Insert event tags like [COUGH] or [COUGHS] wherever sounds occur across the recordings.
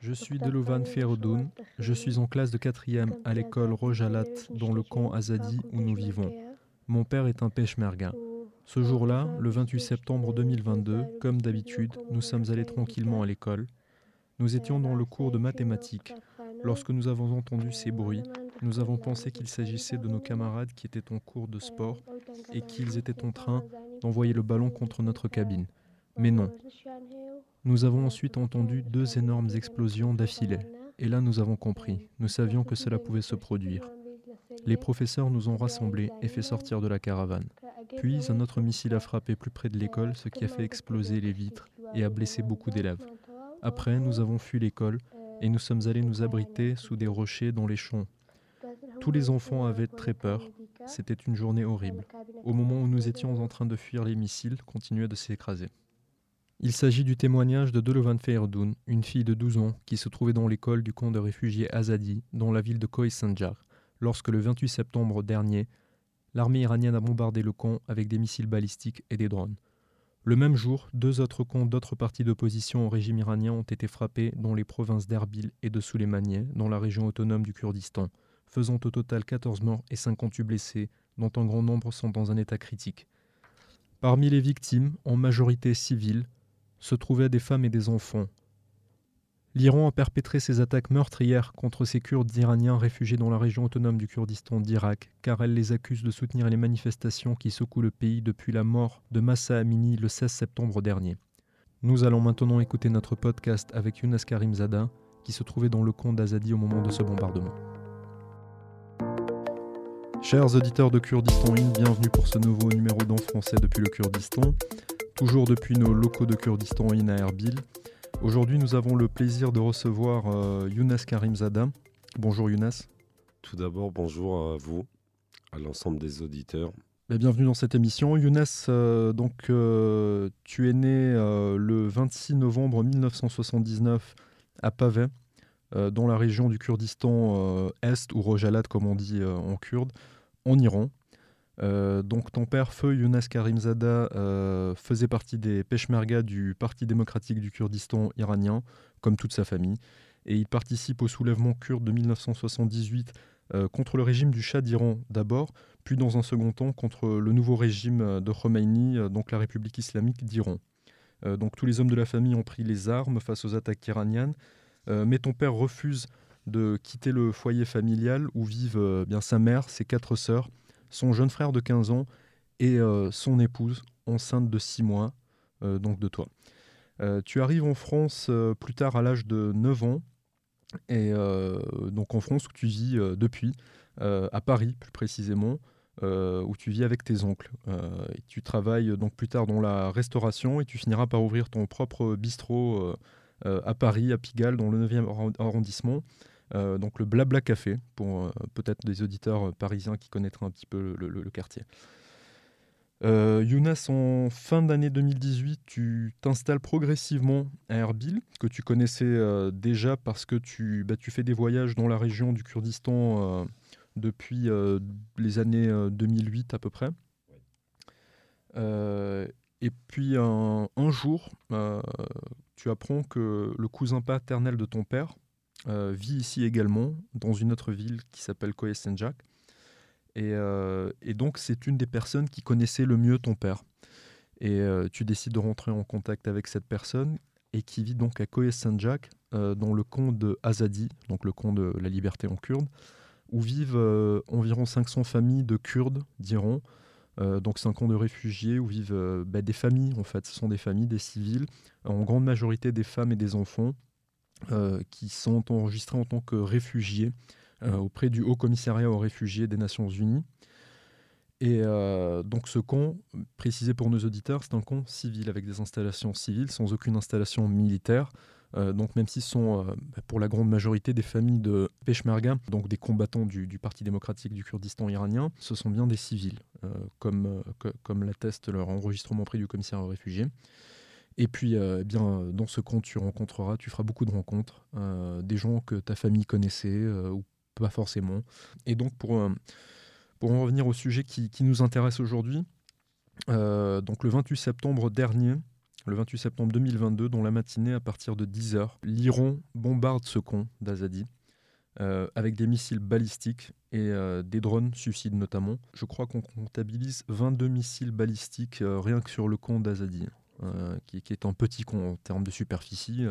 Je suis Delovan Ferodoun. Je suis en classe de quatrième à l'école Rojalat, dans le camp Azadi où nous vivons. Mon père est un pêche-merga. Ce jour-là, le 28 septembre 2022, comme d'habitude, nous sommes allés tranquillement à l'école. Nous étions dans le cours de mathématiques. Lorsque nous avons entendu ces bruits, nous avons pensé qu'il s'agissait de nos camarades qui étaient en cours de sport et qu'ils étaient en train d'envoyer le ballon contre notre cabine. Mais non. Nous avons ensuite entendu deux énormes explosions d'affilée. Et là, nous avons compris. Nous savions que cela pouvait se produire. Les professeurs nous ont rassemblés et fait sortir de la caravane. Puis, un autre missile a frappé plus près de l'école, ce qui a fait exploser les vitres et a blessé beaucoup d'élèves. Après, nous avons fui l'école et nous sommes allés nous abriter sous des rochers dans les champs. Tous les enfants avaient très peur. C'était une journée horrible. Au moment où nous étions en train de fuir les missiles, continuaient de s'écraser. Il s'agit du témoignage de Dolovan Feirdoun, une fille de 12 ans qui se trouvait dans l'école du camp de réfugiés Azadi, dans la ville de Khoisanjar, lorsque le 28 septembre dernier, l'armée iranienne a bombardé le camp avec des missiles balistiques et des drones. Le même jour, deux autres camps d'autres partis d'opposition au régime iranien ont été frappés dans les provinces d'Erbil et de Souleymaniye, dans la région autonome du Kurdistan, faisant au total 14 morts et 58 blessés, dont un grand nombre sont dans un état critique. Parmi les victimes, en majorité civiles, se trouvaient des femmes et des enfants, L'Iran a perpétré ses attaques meurtrières contre ces Kurdes iraniens réfugiés dans la région autonome du Kurdistan d'Irak, car elle les accuse de soutenir les manifestations qui secouent le pays depuis la mort de Massa Amini le 16 septembre dernier. Nous allons maintenant écouter notre podcast avec Younes Karimzada, qui se trouvait dans le camp d'Azadi au moment de ce bombardement. Chers auditeurs de Kurdistan In, bienvenue pour ce nouveau numéro d'en français depuis le Kurdistan, toujours depuis nos locaux de Kurdistan In à Erbil. Aujourd'hui, nous avons le plaisir de recevoir euh, Younes Karimzada. Bonjour Younes. Tout d'abord, bonjour à vous, à l'ensemble des auditeurs. bienvenue dans cette émission. Younes, euh, donc, euh, tu es né le 26 novembre 1979 à Pavé, dans la région du Kurdistan Est, ou Rojalat comme on dit en kurde, en Iran. Euh, donc ton père, feu Younes Karimzada, euh, faisait partie des Peshmerga du Parti démocratique du Kurdistan iranien, comme toute sa famille, et il participe au soulèvement kurde de 1978 euh, contre le régime du Shah d'Iran d'abord, puis dans un second temps contre le nouveau régime de Khomeini, donc la République islamique d'Iran. donc tous les hommes de la famille ont pris les armes face aux attaques iraniennes, mais ton père refuse de quitter le foyer familial où vivent bien sa mère, ses quatre sœurs, son jeune frère de 15 ans et euh, son épouse enceinte de 6 mois, euh, donc de toi. Euh, tu arrives en France plus tard à l'âge de 9 ans, et donc en France où tu vis depuis, à Paris plus précisément, où tu vis avec tes oncles. tu travailles donc plus tard dans la restauration et tu finiras par ouvrir ton propre bistrot à Paris, à Pigalle, dans le 9e arrondissement. Euh, donc le Blabla Café, pour euh, peut-être des auditeurs euh, parisiens qui connaîtraient un petit peu le, quartier. Younes, en fin d'année 2018, tu t'installes progressivement à Erbil, que tu connaissais déjà parce que tu, bah, tu fais des voyages dans la région du Kurdistan depuis les années 2008 à peu près. et puis un, un jour, tu apprends que le cousin paternel de ton père, euh, vit ici également, dans une autre ville qui s'appelle Koyesenjak. Et, euh, et donc, c'est une des personnes qui connaissait le mieux ton père. Et euh, tu décides de rentrer en contact avec cette personne et qui vit donc à Koyesenjak, dans le camp de Azadi, donc le camp de la liberté en kurde, où vivent environ 500 familles de Kurdes d'Iran. donc c'est un camp de réfugiés où vivent bah, des familles, en fait, ce sont des familles, des civils, en grande majorité des femmes et des enfants, euh, qui sont enregistrés en tant que réfugiés euh, auprès du Haut Commissariat aux réfugiés des Nations Unies. Et euh, donc ce camp, précisé pour nos auditeurs, c'est un camp civil avec des installations civiles sans aucune installation militaire. donc même s'ils sont pour la grande majorité des familles de Peshmerga, donc des combattants du, du Parti démocratique du Kurdistan iranien, ce sont bien des civils, comme, comme l'atteste leur enregistrement auprès du commissaire aux réfugiés. Et puis, euh, eh bien, dans ce compte, tu rencontreras, tu feras beaucoup de rencontres, euh, des gens que ta famille connaissait euh, ou pas forcément. Et donc, pour, pour en revenir au sujet qui, nous intéresse aujourd'hui, donc le 28 septembre dernier, le 28 septembre 2022, dont la matinée, à partir de 10h, l'Iran bombarde ce con d'Azadi. Euh, avec des missiles balistiques et euh, des drones suicides notamment. Je crois qu'on comptabilise 22 missiles balistiques euh, rien que sur le con d'Azadi, qui, est un petit con en termes de superficie.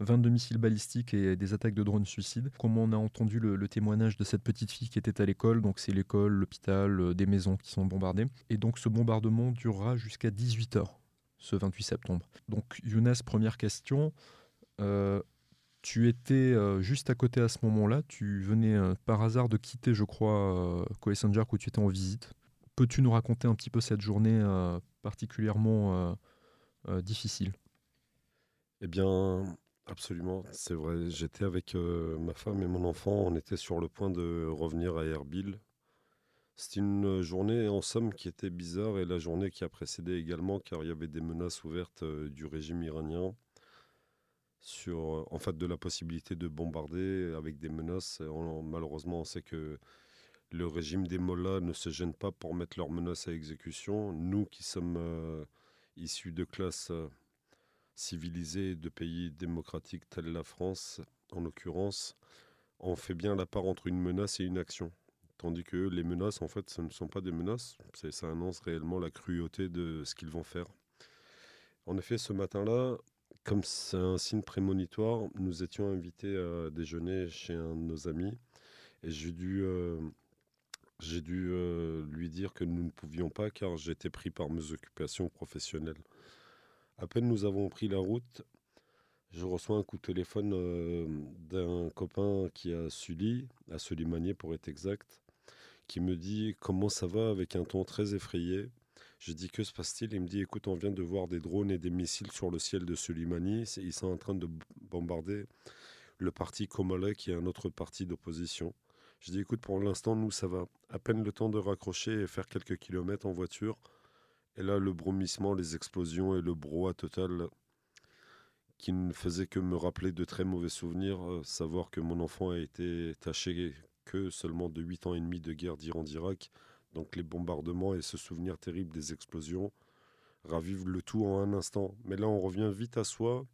22 missiles balistiques et des attaques de drones suicides. Comme on a entendu le, témoignage de cette petite fille qui était à l'école, donc c'est l'école, l'hôpital, des maisons qui sont bombardées. Et donc ce bombardement durera jusqu'à 18 heures ce 28 septembre. Donc Younes, première question. Euh, tu étais euh, juste à côté à ce moment-là. Tu venais euh, par hasard de quitter, je crois, euh, où tu étais en visite. Peux-tu nous raconter un petit peu cette journée particulièrement difficile Eh bien, absolument. C'est vrai. J'étais avec ma femme et mon enfant. On était sur le point de revenir à Erbil c'était une journée en somme qui était bizarre et la journée qui a précédé également car il y avait des menaces ouvertes euh, du régime iranien sur euh, en fait de la possibilité de bombarder avec des menaces. malheureusement, on sait que le régime des mollahs ne se gêne pas pour mettre leurs menaces à exécution. Nous qui sommes euh, issus de classes civilisées de pays démocratiques tels la France, en l'occurrence, on fait bien la part entre une menace et une action. Tandis que les menaces, en fait, ce ne sont pas des menaces, ça annonce réellement la cruauté de ce qu'ils vont faire. En effet, ce matin-là, comme c'est un signe prémonitoire, nous étions invités à déjeuner chez un de nos amis et j'ai dû, euh, j'ai dû lui dire que nous ne pouvions pas car j'étais pris par mes occupations professionnelles. À peine nous avons pris la route, je reçois un coup de téléphone d'un copain qui a Sully, à pour être exact, qui me dit comment ça va avec un ton très effrayé? Je dis que se passe-t-il? Il me dit écoute, on vient de voir des drones et des missiles sur le ciel de Soleimani. Ils sont en train de bombarder le parti Komala, qui est un autre parti d'opposition. Je dis écoute, pour l'instant, nous, ça va. À peine le temps de raccrocher et faire quelques kilomètres en voiture. Et là, le bromissement, les explosions et le brouhaha total qui ne faisait que me rappeler de très mauvais souvenirs, euh, savoir que mon enfant a été taché que seulement de 8 ans et demi de guerre d'Iran-d'Irak. Donc les bombardements et ce souvenir terrible des explosions ravivent le tout en un instant. Mais là, on revient vite à soi,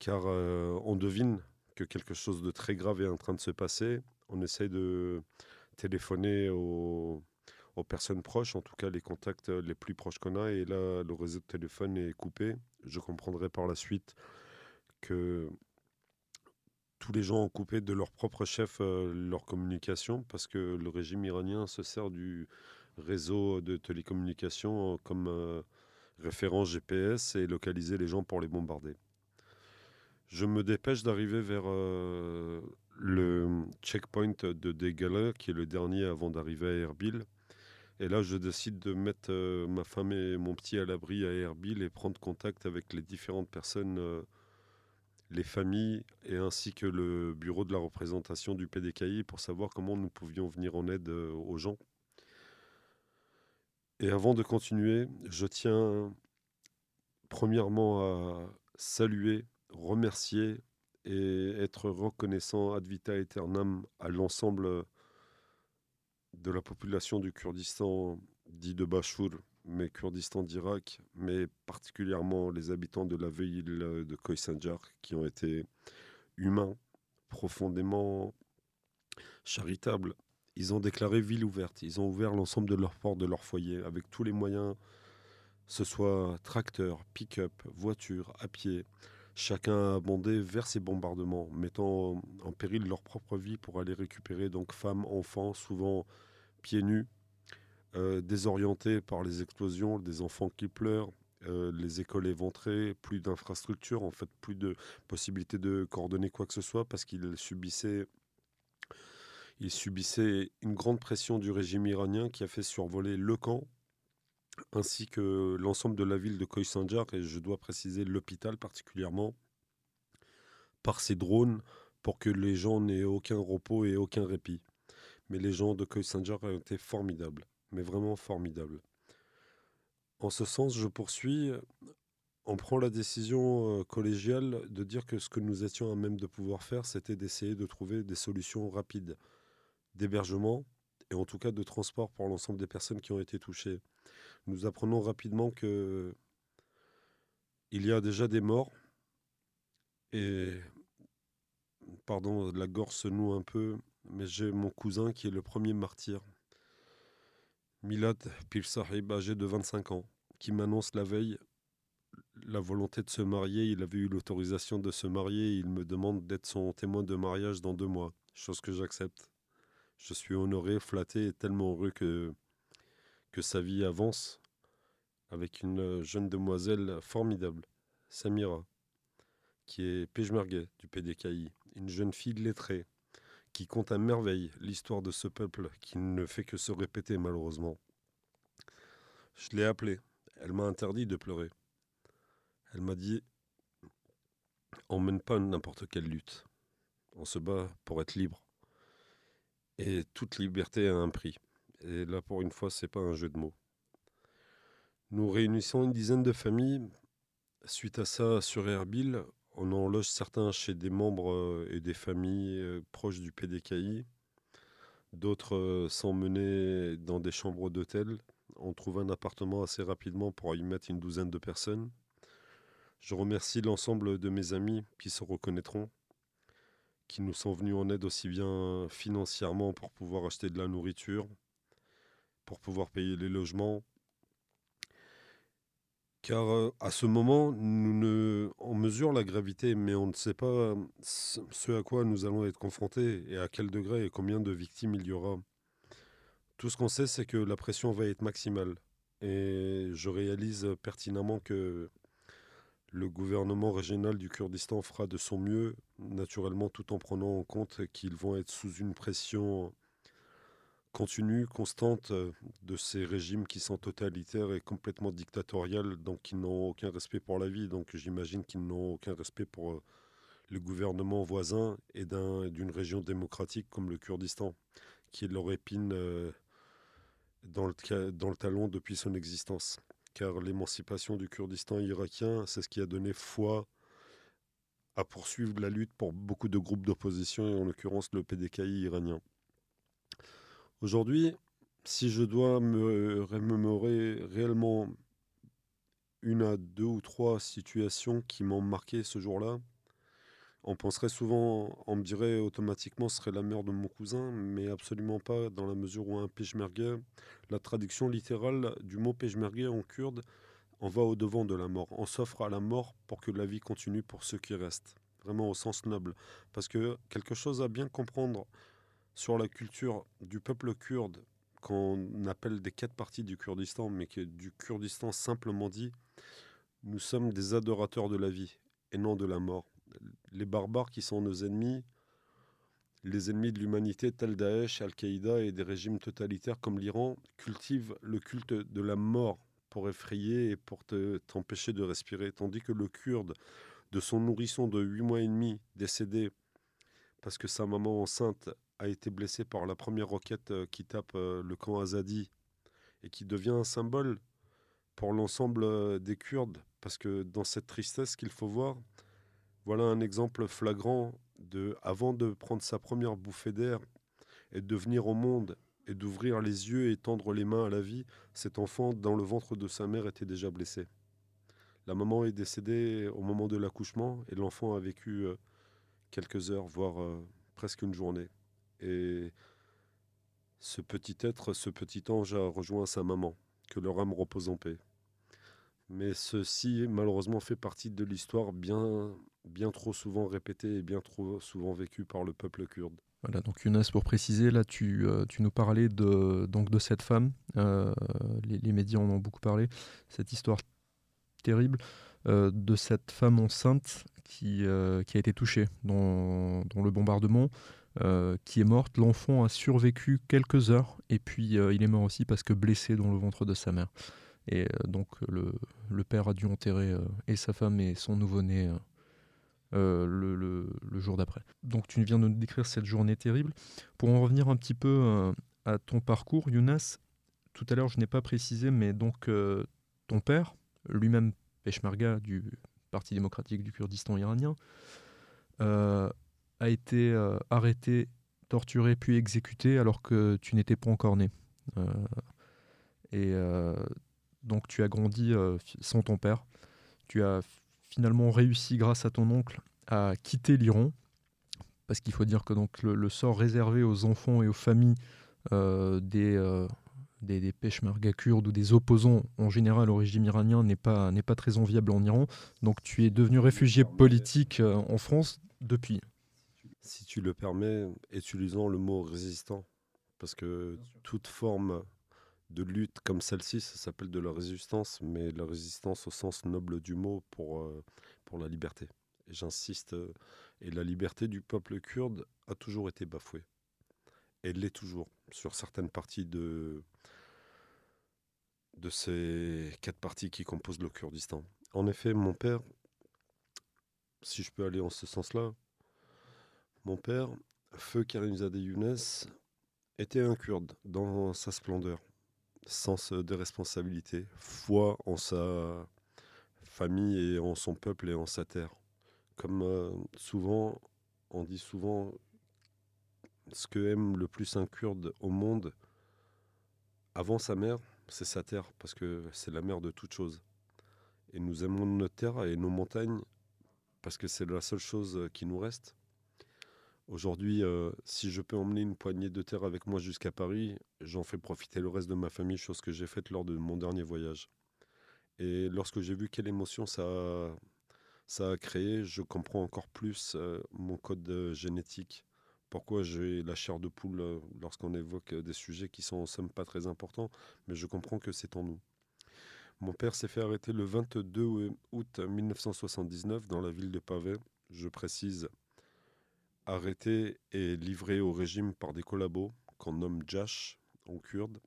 car euh, on devine que quelque chose de très grave est en train de se passer. On essaie de téléphoner aux, personnes proches, en tout cas les contacts les plus proches qu'on a, et là, le réseau de téléphone est coupé. Je comprendrai par la suite que tous les gens ont coupé de leur propre chef euh, leur communication parce que le régime iranien se sert du réseau de télécommunications euh, comme euh, référence GPS et localiser les gens pour les bombarder. Je me dépêche d'arriver vers le checkpoint de Degala, qui est le dernier avant d'arriver à Erbil. Et là, je décide de mettre ma femme et mon petit à l'abri à Erbil et prendre contact avec les différentes personnes les familles et ainsi que le bureau de la représentation du PDKI pour savoir comment nous pouvions venir en aide euh, aux gens. Et avant de continuer, je tiens premièrement à saluer, remercier et être reconnaissant ad vita aeternam à l'ensemble de la population du Kurdistan dit de Bachour mais Kurdistan d'Irak, mais particulièrement les habitants de la ville de Khoisanjar qui ont été humains, profondément charitables. Ils ont déclaré ville ouverte, ils ont ouvert l'ensemble de leurs portes de leur foyer avec tous les moyens, ce soit tracteurs, pick-up, voitures, à pied. Chacun a abondé vers ces bombardements, mettant en péril leur propre vie pour aller récupérer donc femmes, enfants, souvent pieds nus, euh, désorientés par les explosions, des enfants qui pleurent, euh, les écoles éventrées, plus d'infrastructures, en fait, plus de possibilités de coordonner quoi que ce soit parce qu'ils subissaient, ils subissaient une grande pression du régime iranien qui a fait survoler le camp ainsi que l'ensemble de la ville de Khoisanjar et je dois préciser l'hôpital particulièrement par ces drones pour que les gens n'aient aucun repos et aucun répit. Mais les gens de Khoisanjar ont été formidables mais vraiment formidable. En ce sens, je poursuis. On prend la décision euh, collégiale de dire que ce que nous étions à même de pouvoir faire, c'était d'essayer de trouver des solutions rapides d'hébergement et en tout cas de transport pour l'ensemble des personnes qui ont été touchées. Nous apprenons rapidement que il y a déjà des morts et pardon, la gorge se noue un peu, mais j'ai mon cousin qui est le premier martyr, Milad Pir âgé de 25 ans, qui m'annonce la veille la volonté de se marier. Il avait eu l'autorisation de se marier. Il me demande d'être son témoin de mariage dans deux mois, chose que j'accepte. Je suis honoré, flatté et tellement heureux que, que sa vie avance avec une jeune demoiselle formidable, Samira, qui est Pejmergue du PDKI, une jeune fille lettrée, qui compte à merveille l'histoire de ce peuple qui ne fait que se répéter malheureusement. Je l'ai appelée, elle m'a interdit de pleurer. Elle m'a dit On mène pas n'importe quelle lutte. On se bat pour être libre. Et toute liberté a un prix. Et là, pour une fois, c'est pas un jeu de mots. Nous réunissons une dizaine de familles. Suite à ça, sur Erbil, on en loge certains chez des membres euh, et des familles euh, proches du PDKI. D'autres euh, sont menés dans des chambres d'hôtel. On trouve un appartement assez rapidement pour y mettre une douzaine de personnes. Je remercie l'ensemble de mes amis qui se reconnaîtront, qui nous sont venus en aide aussi bien financièrement pour pouvoir acheter de la nourriture, pour pouvoir payer les logements. Car euh, à ce moment, nous ne, on mesure la gravité, mais on ne sait pas ce à quoi nous allons être confrontés et à quel degré et combien de victimes il y aura. Tout ce qu'on sait, c'est que la pression va être maximale. Et je réalise pertinemment que le gouvernement régional du Kurdistan fera de son mieux, naturellement tout en prenant en compte qu'ils vont être sous une pression continue, constante de ces régimes qui sont totalitaires et complètement dictatoriales, donc qui n'ont aucun respect pour la vie. Donc j'imagine qu'ils n'ont aucun respect pour euh, le gouvernement voisin et d'une région démocratique comme le Kurdistan, qui est leur épine euh, dans le talon depuis son existence car l'émancipation du Kurdistan irakien, c'est ce qui a donné foi à poursuivre la lutte pour beaucoup de groupes d'opposition, et en l'occurrence le PDKI iranien. Aujourd'hui, si je dois me remémorer réellement une à deux ou trois situations qui m'ont marqué ce jour-là, on penserait souvent, on me dirait automatiquement ce serait la mère de mon cousin, mais absolument pas dans la mesure où un peshmerga, la traduction littérale du mot peshmerga en kurde, on va au-devant de la mort. On s'offre à la mort pour que la vie continue pour ceux qui restent. Vraiment au sens noble. Parce que quelque chose à bien comprendre sur la culture du peuple kurde, qu'on appelle des quatre parties du Kurdistan, mais qui est du Kurdistan simplement dit, nous sommes des adorateurs de la vie et non de la mort les barbares qui sont nos ennemis, les ennemis de l'humanité tels Daesh, Al-Qaïda et des régimes totalitaires comme l'Iran, cultivent le culte de la mort pour effrayer et pour t'empêcher de respirer. Tandis que le Kurde, de son nourrisson de 8 mois et demi, décédé parce que sa maman enceinte a été blessée par la première roquette euh, qui tape euh, le camp Azadi et qui devient un symbole pour l'ensemble euh, des Kurdes. Parce que dans cette tristesse qu'il faut voir, voilà un exemple flagrant de, avant de prendre sa première bouffée d'air et de venir au monde et d'ouvrir les yeux et tendre les mains à la vie, cet enfant dans le ventre de sa mère était déjà blessé. La maman est décédée au moment de l'accouchement et l'enfant a vécu quelques heures, voire presque une journée. Et ce petit être, ce petit ange a rejoint sa maman. Que leur âme repose en paix. Mais ceci, malheureusement, fait partie de l'histoire bien, bien trop souvent répétée et bien trop souvent vécue par le peuple kurde. Voilà, donc Younes, pour préciser, là, tu, euh, tu nous parlais de, donc de cette femme. Euh, les, médias en ont beaucoup parlé. Cette histoire terrible euh, de cette femme enceinte qui, qui a été touchée dans, dans le bombardement, qui est morte. L'enfant a survécu quelques heures et puis il est mort aussi parce que blessé dans le ventre de sa mère. Et euh, donc le, le, père a dû enterrer euh, et sa femme et son nouveau-né euh, le, le, jour d'après. Donc tu viens de nous décrire cette journée terrible. Pour en revenir un petit peu à ton parcours, Younes, tout à l'heure je n'ai pas précisé, mais donc ton père, lui-même Peshmerga du Parti démocratique du Kurdistan iranien, a été arrêté, torturé puis exécuté alors que tu n'étais pas encore né. Et Donc tu as grandi sans ton père. Tu as finalement réussi grâce à ton oncle à quitter l'Iran. Parce qu'il faut dire que donc le, sort réservé aux enfants et aux familles des, des, des peshmerga kurdes ou des opposants en général au régime iranien n'est pas, n'est pas très enviable en Iran. Donc tu es devenu réfugié politique en France depuis. Si tu le permets, utilisons le mot résistant. Parce que toute forme de lutte comme celle-ci, ça s'appelle de la résistance, mais la résistance au sens noble du mot pour, euh, pour la liberté. Et j'insiste, euh, et la liberté du peuple kurde a toujours été bafouée. Elle l'est toujours sur certaines parties de, de ces quatre parties qui composent le Kurdistan. En effet, mon père, si je peux aller en ce sens-là, mon père, Feu Karimzadeh Younes, était un Kurde dans sa splendeur, sens de responsabilité, foi en sa famille et en son peuple et en sa terre. Comme euh, souvent, on dit souvent, ce que aime le plus un Kurde au monde, avant sa mère, c'est sa terre, parce que c'est la mère de toute chose. Et nous aimons notre terre et nos montagnes, parce que c'est la seule chose qui nous reste. Aujourd'hui, euh, si je peux emmener une poignée de terre avec moi jusqu'à Paris, j'en fais profiter le reste de ma famille, chose que j'ai faite lors de mon dernier voyage. Et lorsque j'ai vu quelle émotion ça a, créé, je comprends encore plus euh, mon code euh, génétique. Pourquoi j'ai la chair de poule lorsqu'on évoque des sujets qui sont en somme pas très importants, mais je comprends que c'est en nous. Mon père s'est fait arrêter le 22 août 1979 dans la ville de Pavé. Je précise arrêté et livré au régime par des collabos qu'on nomme Jash en kurde.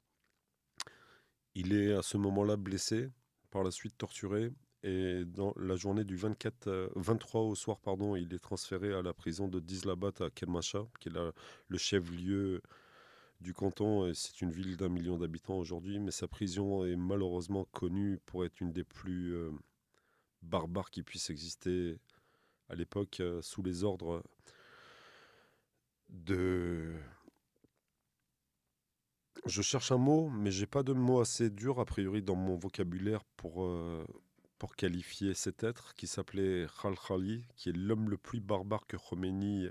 Il est à ce moment-là blessé, par la suite torturé, et dans la journée du 24, 23 euh, au soir, pardon, il est transféré à la prison de Dizlabat à Kelmacha, qui est le chef-lieu du canton. C'est une ville d'un million d'habitants aujourd'hui, mais sa prison est malheureusement connue pour être une des plus euh, barbares qui puissent exister à l'époque, euh, sous les ordres Je cherche un mot, mais j'ai pas de mot assez dur a priori dans mon vocabulaire pour, euh, pour qualifier cet être qui s'appelait Khalkhali, qui est l'homme le plus barbare que Khomeini,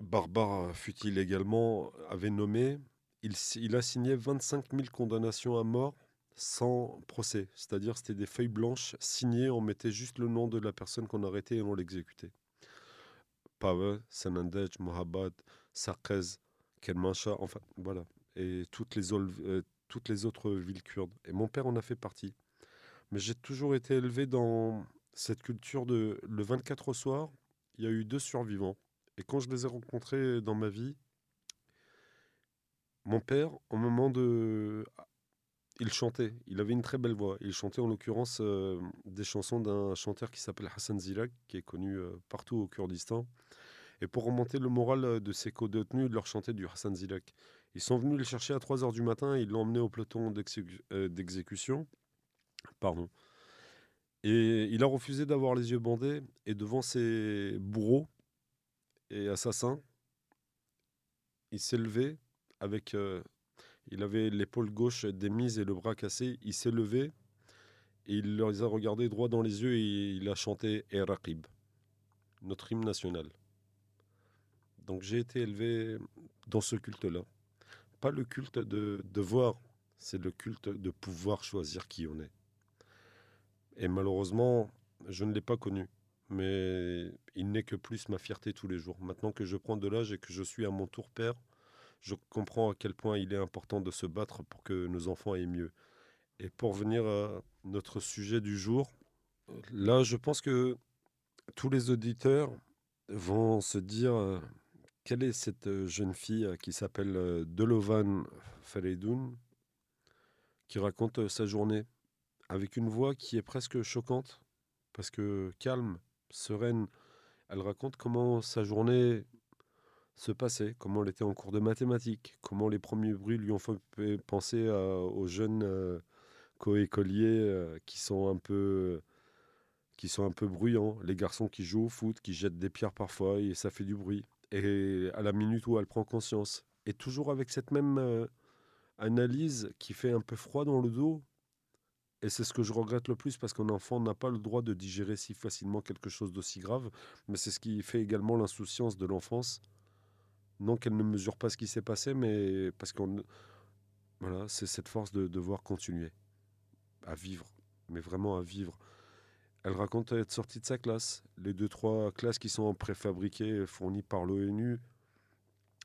barbare fut-il également, avait nommé. Il, il, a signé 25 000 condamnations à mort sans procès, c'est-à-dire c'était des feuilles blanches signées, on mettait juste le nom de la personne qu'on arrêtait et on l'exécutait. Pave, Sanandej, Mohabad, Sarkez, Kermanshah, enfin voilà, et toutes les, euh, toutes les autres villes kurdes. Et mon père en a fait partie. Mais j'ai toujours été élevé dans cette culture de le 24 au soir, il y a eu deux survivants. Et quand je les ai rencontrés dans ma vie, mon père, au moment de il chantait, il avait une très belle voix. Il chantait en l'occurrence euh, des chansons d'un chanteur qui s'appelle Hassan Zilak, qui est connu euh, partout au Kurdistan. Et pour remonter le moral euh, de ses co-détenus, il leur chantait du Hassan Zilak. Ils sont venus le chercher à 3h du matin, ils l'ont emmené au peloton d'exécution. Pardon. Et il a refusé d'avoir les yeux bandés, et devant ses bourreaux et assassins, il s'est levé avec il avait l'épaule gauche démise et le bras cassé. Il s'est levé et il les a regardés droit dans les yeux et il a chanté Eraqib, notre hymne national. Donc j'ai été élevé dans ce culte-là. Pas le culte de devoir, c'est le culte de pouvoir choisir qui on est. Et malheureusement, je ne l'ai pas connu. Mais il n'est que plus ma fierté tous les jours. Maintenant que je prends de l'âge et que je suis à mon tour père, je comprends à quel point il est important de se battre pour que nos enfants aient mieux. Et pour venir à notre sujet du jour, là, je pense que tous les auditeurs vont se dire euh, quelle est cette euh, jeune fille euh, qui s'appelle Delovan Faredoun, qui raconte sa journée avec une voix qui est presque choquante, parce que calme, sereine, elle raconte comment sa journée se passait, comment elle était en cours de mathématiques, comment les premiers bruits lui ont fait penser aux jeunes euh, coécoliers euh, qui sont un peu qui sont un peu bruyants, les garçons qui jouent au foot, qui jettent des pierres parfois et ça fait du bruit. Et à la minute où elle prend conscience, et toujours avec cette même euh, analyse qui fait un peu froid dans le dos. Et c'est ce que je regrette le plus parce qu'un enfant n'a pas le droit de digérer si facilement quelque chose d'aussi grave. Mais c'est ce qui fait également l'insouciance de l'enfance. Non qu'elle ne mesure pas ce qui s'est passé, mais parce qu'on. Voilà, c'est cette force de devoir continuer à vivre, mais vraiment à vivre. Elle raconte être sortie de sa classe. Les deux, trois classes qui sont préfabriquées, fournies par l'ONU,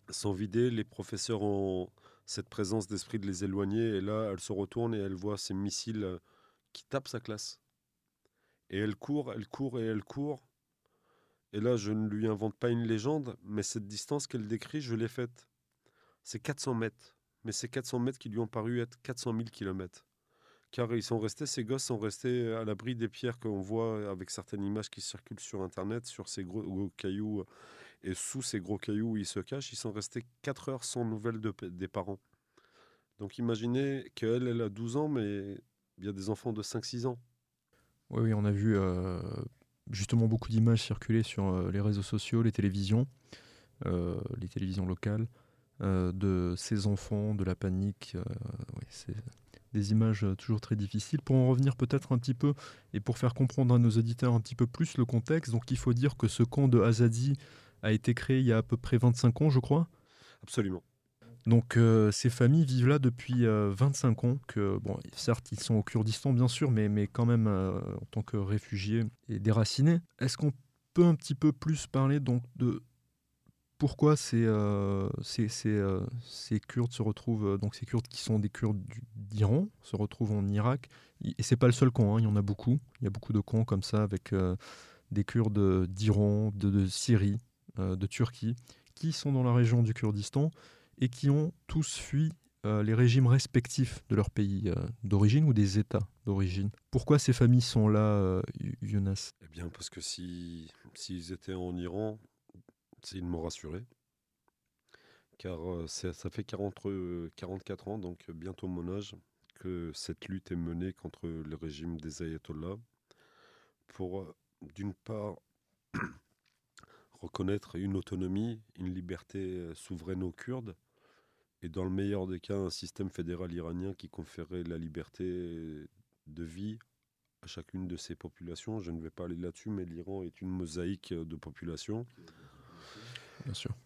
sont vidées. Les professeurs ont cette présence d'esprit de les éloigner. Et là, elle se retourne et elle voit ces missiles euh, qui tapent sa classe. Et elle court, elle court et elle court. Et là, je ne lui invente pas une légende, mais cette distance qu'elle décrit, je l'ai faite. C'est 400 mètres. Mais ces 400 mètres qui lui ont paru être 400 000 kilomètres car ils sont restés, ces gosses sont restés à l'abri des pierres qu'on voit avec certaines images qui circulent sur Internet, sur ces gros, cailloux, et sous ces gros cailloux où ils se cachent, ils sont restés 4 heures sans nouvelles de, des parents. Donc imaginez qu'elle, elle a 12 ans, mais il y a des enfants de 5-6 ans. Oui, oui, on a vu euh, justement beaucoup d'images circuler sur euh, les réseaux sociaux, les télévisions, euh, les télévisions locales, de ces enfants, de la panique. c'est des images euh, toujours très difficiles. Pour en revenir peut-être un petit peu, et pour faire comprendre à nos auditeurs un petit peu plus le contexte, donc il faut dire que ce camp de Azadi a été créé il y a à peu près 25 ans, je crois. Absolument. Donc euh, ces familles vivent là depuis 25 euh, ans, que bon, certes ils sont au Kurdistan bien sûr, mais, mais quand même en tant que réfugiés et déracinés. Est-ce qu'on peut un petit peu plus parler donc de pourquoi ces, euh, euh, ces, Kurdes se retrouvent, euh, donc ces Kurdes qui sont des Kurdes d'Iran, se retrouvent en Irak? Et c'est pas le seul camp, hein, il y en a beaucoup. Il y a beaucoup de camps comme ça avec des Kurdes d'Iran, de, Syrie, de Turquie, qui sont dans la région du Kurdistan et qui ont tous fui les régimes respectifs de leur pays d'origine ou des États d'origine. Pourquoi ces familles sont là, Younes Eh bien, parce que s'ils étaient en Iran, ils m'ont rassuré. Car euh, ça fait 40, 44 ans, donc bientôt mon âge, que cette lutte est menée contre le régime des ayatollahs pour, euh, d'une part, [COUGHS] reconnaître une autonomie, une liberté euh, souveraine aux Kurdes, et dans le meilleur des cas, un système fédéral iranien qui conférait la liberté de vie à chacune de ces populations. Je ne vais pas aller là-dessus, mais l'Iran est une mosaïque de populations.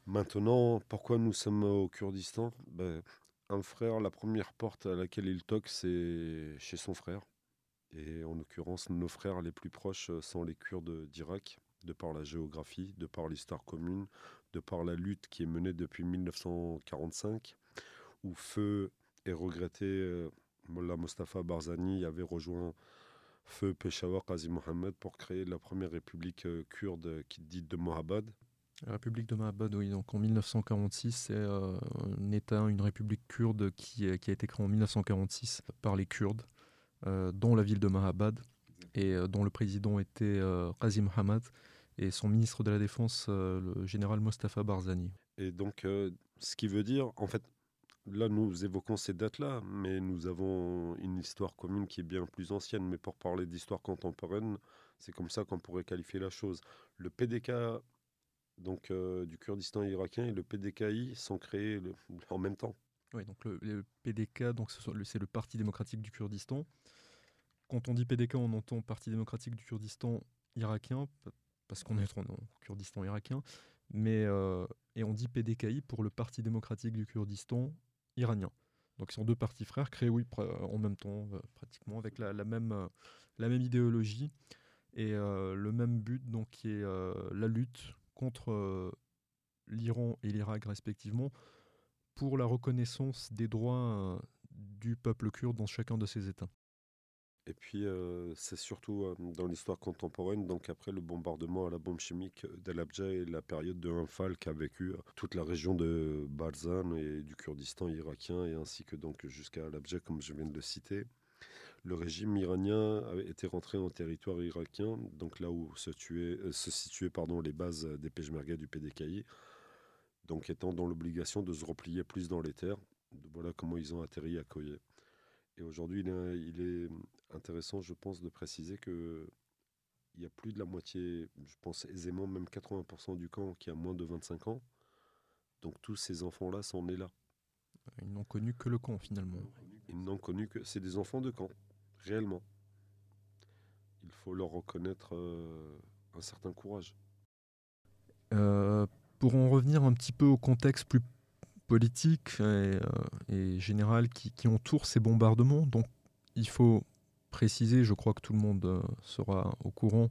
Maintenant, pourquoi nous sommes au Kurdistan? Ben, Un frère, la première porte à laquelle il toque, c'est chez son frère. Et en l'occurrence, nos frères les plus proches sont les Kurdes d'Irak, de par la géographie, de par l'histoire commune, de par la lutte qui est menée depuis 1945, où feu et regretté euh, Mullah Mustafa Barzani avait rejoint feu Peshawar Qazi Mohammed pour créer la première république euh, kurde qui dit de Mohabad, la République de Mahabad, oui. Donc en 1946, c'est euh, un État, une république kurde qui, qui, a été créée en 1946 par les Kurdes, euh, dont la ville de Mahabad, et euh, dont le président était Qazim Hamad, et son ministre de la Défense, le général Mostafa Barzani. Et donc, ce qui veut dire, en fait, là, nous évoquons ces dates-là, mais nous avons une histoire commune qui est bien plus ancienne. Mais pour parler d'histoire contemporaine, c'est comme ça qu'on pourrait qualifier la chose. Le PDK donc euh, du Kurdistan irakien et le PDKI sont créés en même temps. Oui, donc le, PDK, donc c'est le Parti démocratique du Kurdistan. Quand on dit PDK, on entend Parti démocratique du Kurdistan irakien, parce qu'on est en Kurdistan irakien, mais euh, et on dit PDKI pour le Parti démocratique du Kurdistan iranien. Donc ils sont deux partis frères créés oui en même temps euh, pratiquement avec la, même la même idéologie et le même but donc qui est la lutte contre euh, l'Iran et l'Irak respectivement pour la reconnaissance des droits euh, du peuple kurde dans chacun de ces États. Et puis, euh, c'est surtout dans l'histoire contemporaine, donc après le bombardement à la bombe chimique d'Al-Abja et la période de Infal qu'a vécu toute la région de Balzan et du Kurdistan irakien, et ainsi que donc jusqu'à Al-Abja, comme je viens de le citer le régime iranien était rentré en territoire irakien, donc là où se, euh, se situaient pardon, les bases des Peshmerga du PDKI, donc étant dans l'obligation de se replier plus dans les terres. Voilà comment ils ont atterri à Koye. Et aujourd'hui, il, est intéressant, je pense, de préciser que il y a plus de la moitié, je pense aisément même 80% du camp qui a moins de 25 ans. Donc tous ces enfants-là sont nés là. Ils n'ont connu que le camp finalement. Ils n'ont connu que. C'est des enfants de camp, réellement. Il faut leur reconnaître euh, un certain courage. Euh, pour en revenir un petit peu au contexte plus politique et, euh, général qui, qui, entoure ces bombardements, donc il faut préciser, je crois que tout le monde sera au courant,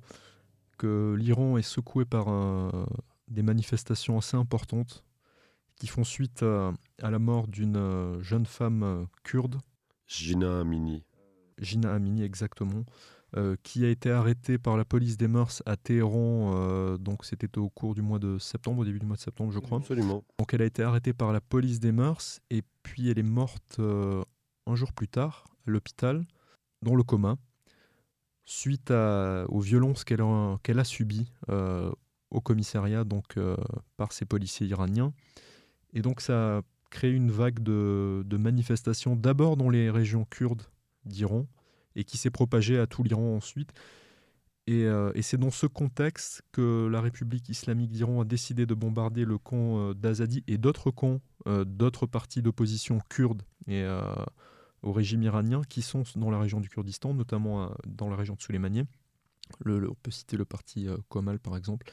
que l'Iran est secoué par des manifestations assez importantes qui font suite à, la mort d'une euh, jeune femme euh, kurde. Gina Amini. Gina Amini, exactement. Euh, qui a été arrêtée par la police des mœurs à Téhéran. donc c'était au cours du mois de septembre, au début du mois de septembre, je crois. Absolument. Donc elle a été arrêtée par la police des mœurs et puis elle est morte un jour plus tard à l'hôpital, dans le coma, suite aux violences qu'elle a, subies au commissariat donc par ces policiers iraniens. Et donc ça a créé une vague de, manifestations, d'abord dans les régions kurdes d'Iran, et qui s'est propagée à tout l'Iran ensuite. Euh, et, c'est dans ce contexte que la République islamique d'Iran a décidé de bombarder le camp euh, d'Azadi et d'autres camps, euh, d'autres partis d'opposition kurdes et, au régime iranien qui sont dans la région du Kurdistan, notamment dans la région de Souleymanie. Le, on peut citer le parti Komal par exemple.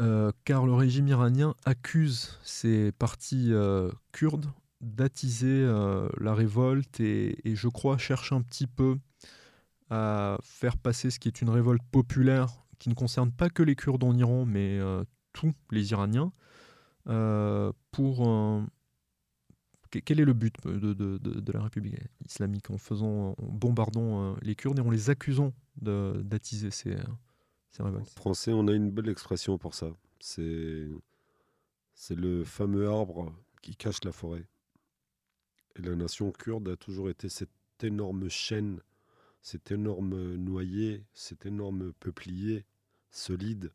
Euh, car le régime iranien accuse ces partis euh, kurdes d'attiser euh, la révolte et, je crois cherche un petit peu à faire passer ce qui est une révolte populaire qui ne concerne pas que les Kurdes en Iran, mais tous les Iraniens, pour quel est le but de, la République islamique en faisant, en bombardant les Kurdes et en les accusant d'attiser ces, en français, on a une belle expression pour ça. C'est, c'est le fameux arbre qui cache la forêt. Et la nation kurde a toujours été cette énorme chaîne, cet énorme noyer, cet énorme peuplier solide,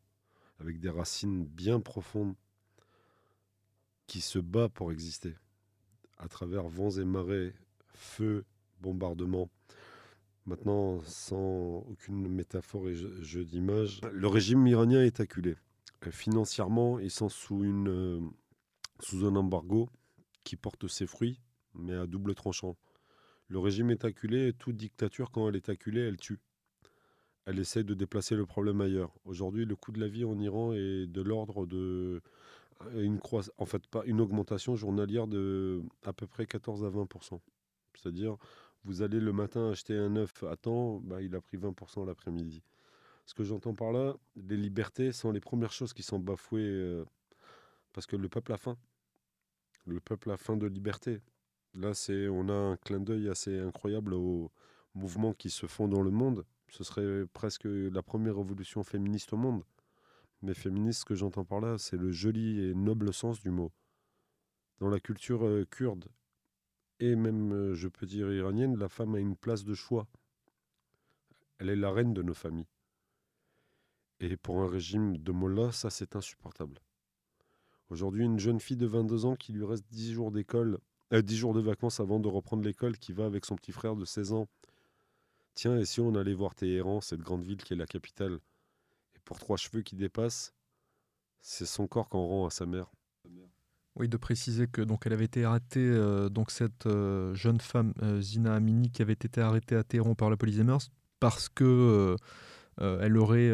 avec des racines bien profondes, qui se bat pour exister, à travers vents et marées, feux, bombardements, Maintenant, sans aucune métaphore et jeu, d'image, le régime iranien est acculé. Euh, financièrement, ils sont sous, euh, sous un embargo qui porte ses fruits, mais à double tranchant. Le régime est acculé et toute dictature, quand elle est acculée, elle tue. Elle essaie de déplacer le problème ailleurs. Aujourd'hui, le coût de la vie en Iran est de l'ordre de euh, une en fait pas une augmentation journalière de à peu près 14 à 20% C'est-à-dire vous allez le matin acheter un œuf à temps, bah, il a pris 20% l'après-midi. Ce que j'entends par là, les libertés sont les premières choses qui sont bafouées euh, parce que le peuple a faim. Le peuple a faim de liberté. Là, c'est, on a un clin d'œil assez incroyable aux mouvements qui se font dans le monde. Ce serait presque la première révolution féministe au monde. Mais féministe, ce que j'entends par là, c'est le joli et noble sens du mot. Dans la culture euh, kurde et même, euh, je peux dire, iranienne, la femme a une place de choix. Elle est la reine de nos familles. Et pour un régime de Mollah, ça c'est insupportable. Aujourd'hui, une jeune fille de 22 ans qui lui reste 10 jours d'école, euh, 10 jours de vacances avant de reprendre l'école, qui va avec son petit frère de 16 ans. Tiens, et si on allait voir Téhéran, cette grande ville qui est la capitale, pour trois cheveux qui dépassent, c'est son corps qu'on rend à sa mère. Oui, de préciser que donc elle avait été arrêtée, euh, donc cette euh, jeune femme euh, Zina Amini qui avait été arrêtée à Téhéran par la police des mœurs parce que elle aurait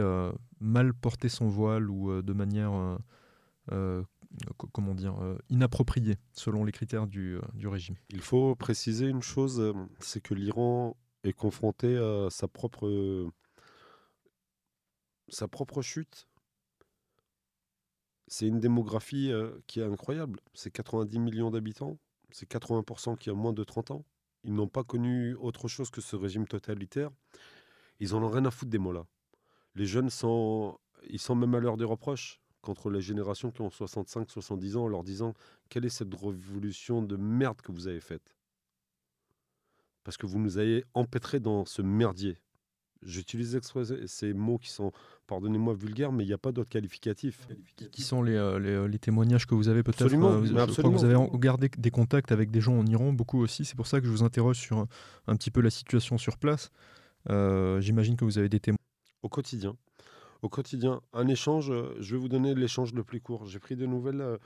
mal porté son voile ou de manière comment dire inappropriée selon les critères du, du, régime. Il faut préciser une chose, c'est que l'Iran est confronté à sa propre sa propre chute c'est une démographie euh, qui est incroyable. C'est 90 millions d'habitants, c'est 80% qui ont moins de 30 ans. Ils n'ont pas connu autre chose que ce régime totalitaire. Ils en ont rien à foutre des mots-là. Les jeunes sont, ils sont même à l'heure des reproches contre les générations qui ont 65, 70 ans en leur disant quelle est cette révolution de merde que vous avez faite? Parce que vous nous avez empêtrés dans ce merdier. J'utilise ces mots qui sont, pardonnez-moi, vulgaires, mais il n'y a pas d'autres qualificatifs. Qui sont les, euh, euh, les, témoignages que vous avez peut-être absolument, euh, vous avez gardé des contacts avec des gens en Iran, beaucoup aussi. C'est pour ça que je vous interroge sur un, petit peu la situation sur place. J'imagine que vous avez des témoins. Au quotidien. Au quotidien. Un échange, je vais vous donner l'échange le plus court. J'ai pris des nouvelles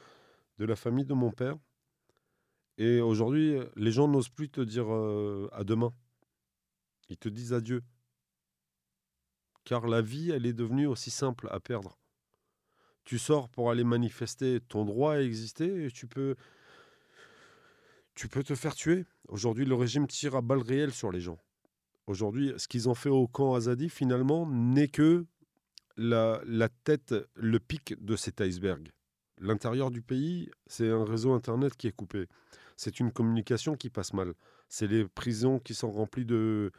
de la famille de mon père Et aujourd'hui, les gens n'osent plus te dire à demain. Ils te disent adieu. Car la vie, elle est devenue aussi simple à perdre. Tu sors pour aller manifester ton droit à exister et tu peux, tu peux te faire tuer. Aujourd'hui, le régime tire à balles réelles sur les gens. Aujourd'hui, ce qu'ils ont fait au camp Azadi, finalement, n'est que la, la tête, le pic de cet iceberg. L'intérieur du pays, c'est un réseau Internet qui est coupé. C'est une communication qui passe mal. C'est les prisons qui sont remplies de,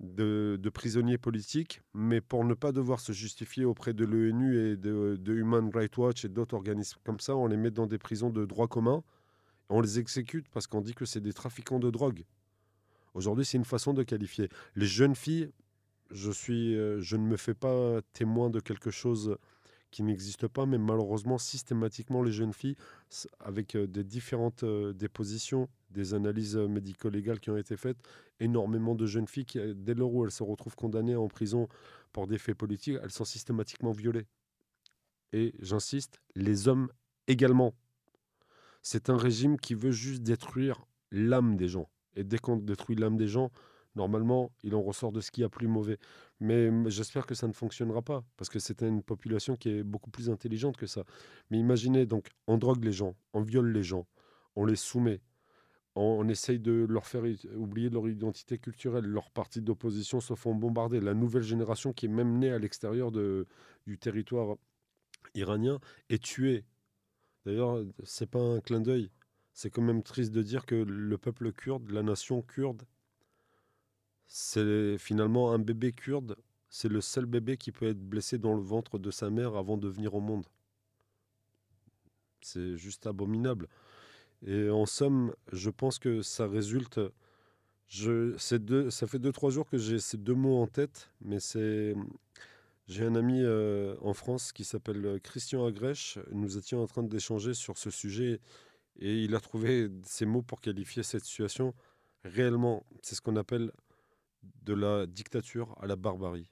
de, prisonniers politiques, mais pour ne pas devoir se justifier auprès de l'ONU et de, Human Rights Watch et d'autres organismes comme ça, on les met dans des prisons de droit commun. On les exécute parce qu'on dit que c'est des trafiquants de drogue. Aujourd'hui, c'est une façon de qualifier. Les jeunes filles, je, suis, euh, je ne me fais pas témoin de quelque chose qui n'existe pas, mais malheureusement, systématiquement, les jeunes filles, avec euh, des différentes euh, dépositions, des analyses médico-légales qui ont été faites, énormément de jeunes filles, qui, dès lors où elles se retrouvent condamnées en prison pour des faits politiques, elles sont systématiquement violées. Et j'insiste, les hommes également. C'est un régime qui veut juste détruire l'âme des gens. Et dès qu'on détruit l'âme des gens, normalement, il en ressort de ce qui a plus mauvais. Mais j'espère que ça ne fonctionnera pas, parce que c'est une population qui est beaucoup plus intelligente que ça. Mais imaginez, donc, on drogue les gens, on viole les gens, on les soumet, on, essaye de leur faire oublier leur identité culturelle, leurs partis d'opposition se font bombarder. La nouvelle génération qui est même née à l'extérieur du territoire iranien est tuée. D'ailleurs, c'est pas un clin d'œil. C'est quand même triste de dire que le peuple kurde, la nation kurde, c'est finalement un bébé kurde. C'est le seul bébé qui peut être blessé dans le ventre de sa mère avant de venir au monde. C'est juste abominable. Et en somme, je pense que ça résulte. Je, deux, ça fait deux, trois jours que j'ai ces deux mots en tête, mais c'est. J'ai un ami euh, en France qui s'appelle Christian Agrèche. Nous étions en train d'échanger sur ce sujet et il a trouvé ces mots pour qualifier cette situation. Réellement, c'est ce qu'on appelle de la dictature à la barbarie.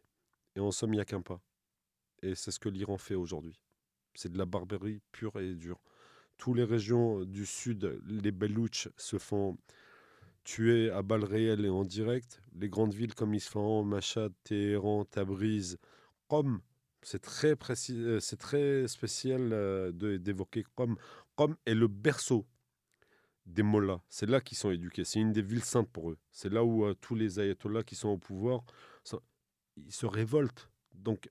Et en somme, il n'y a qu'un pas. Et c'est ce que l'Iran fait aujourd'hui. C'est de la barbarie pure et dure. Toutes les régions du sud, les Belouches, se font tuer à balles réelles et en direct. Les grandes villes comme Isfahan, Mashhad, Téhéran, Tabriz, Qom, c'est très, précis, euh, c'est très spécial euh, d'évoquer Qom. Qom est le berceau des mollahs. C'est là qu'ils sont éduqués. C'est une des villes saintes pour eux. C'est là où euh, tous les ayatollahs qui sont au pouvoir, ils se révoltent. Donc,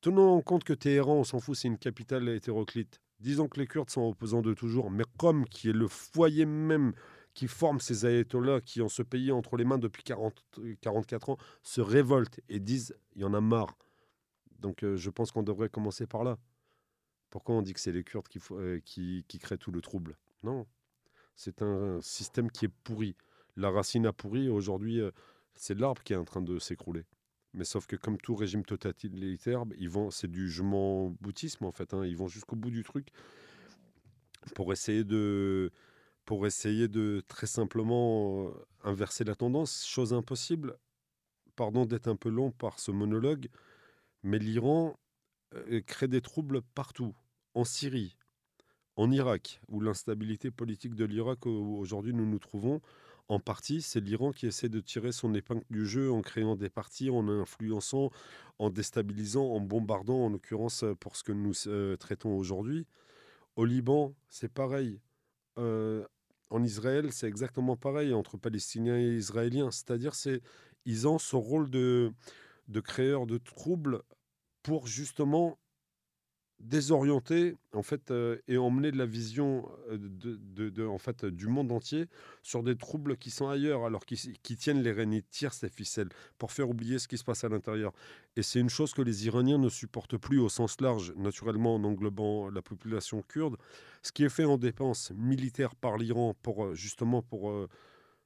tenons en compte que Téhéran, on s'en fout, c'est une capitale hétéroclite. Disons que les Kurdes sont opposants de toujours, mais comme qui est le foyer même qui forme ces ayatollahs qui ont ce pays entre les mains depuis 40, 44 ans, se révoltent et disent il y en a marre. Donc euh, je pense qu'on devrait commencer par là. Pourquoi on dit que c'est les Kurdes qui, euh, qui, qui créent tout le trouble? Non, c'est un système qui est pourri. La racine a pourri aujourd'hui, euh, c'est l'arbre qui est en train de s'écrouler. Mais sauf que comme tout régime totalitaire, ils vont, c'est du je m'en boutisme en fait. Hein. ils vont jusqu'au bout du truc pour essayer de, pour essayer de très simplement euh, inverser la tendance. Chose impossible. Pardon d'être un peu long par ce monologue, mais l'Iran euh, crée des troubles partout. En Syrie, en Irak, où l'instabilité politique de l'Irak aujourd'hui nous nous trouvons, en partie, c'est l'Iran qui essaie de tirer son épingle du jeu en créant des partis, en influençant, en déstabilisant, en bombardant, en l'occurrence euh, pour ce que nous euh, traitons aujourd'hui. Au Liban, c'est pareil. Euh, en Israël, c'est exactement pareil entre Palestiniens et Israéliens. C'est-à-dire, c'est ils ont ce rôle de, de créeur de troubles pour justement désorienter en fait euh, et emmener de la vision euh, de, en fait du monde entier sur des troubles qui sont ailleurs alors qui, qui tiennent les rênes tirent ces ficelles pour faire oublier ce qui se passe à l'intérieur. Et c'est une chose que les Iraniens ne supportent plus au sens large naturellement en englobant la population kurde ce qui est fait en dépenses militaires par l'Iran pour euh, justement pour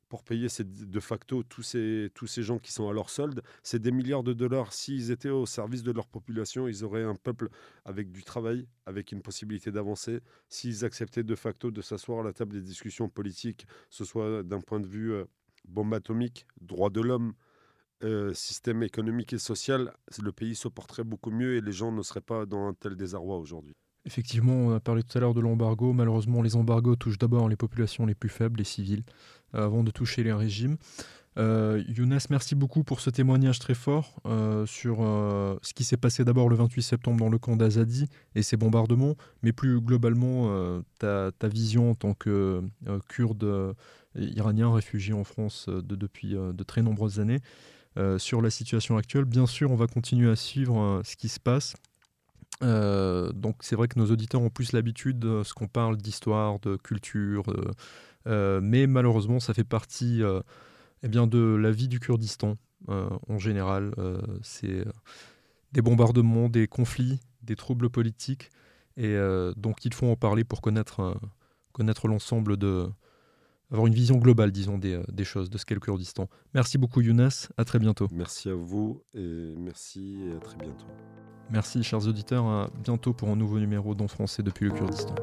pour payer de facto tous ces, tous ces gens qui sont à leur solde. C'est des milliards de dollars. S'ils étaient au service de leur population, ils auraient un peuple avec du travail, avec une possibilité d'avancer. S'ils acceptaient de facto de s'asseoir à la table des discussions politiques, ce soit d'un point de vue euh, bombe atomique, droit de l'homme, euh, système économique et social, le pays se porterait beaucoup mieux et les gens ne seraient pas dans un tel désarroi aujourd'hui. Effectivement, on a parlé tout à l'heure de l'embargo. Malheureusement, les embargos touchent d'abord les populations les plus faibles, les civils, avant de toucher les régimes. Euh, Younes, merci beaucoup pour ce témoignage très fort euh, sur euh, ce qui s'est passé d'abord le 28 septembre dans le camp d'Azadi et ses bombardements, mais plus globalement ta, vision en tant que kurde iranien réfugié en France depuis de très nombreuses années sur la situation actuelle. Bien sûr, on va continuer à suivre ce qui se passe. Donc c'est vrai que nos auditeurs ont plus l'habitude de ce qu'on parle d'histoire, de culture, mais malheureusement ça fait partie eh bien, de la vie du Kurdistan euh, en général. Euh, c'est euh, des bombardements, des conflits, des troubles politiques. Et donc il faut en parler pour connaître, connaître l'ensemble de... avoir une vision globale, disons, des, des choses, de ce qu'est le Kurdistan. Merci beaucoup Younes, à très bientôt. Merci à vous et merci et à très bientôt. Merci chers auditeurs, à bientôt pour un nouveau numéro d'En français depuis le Kurdistan.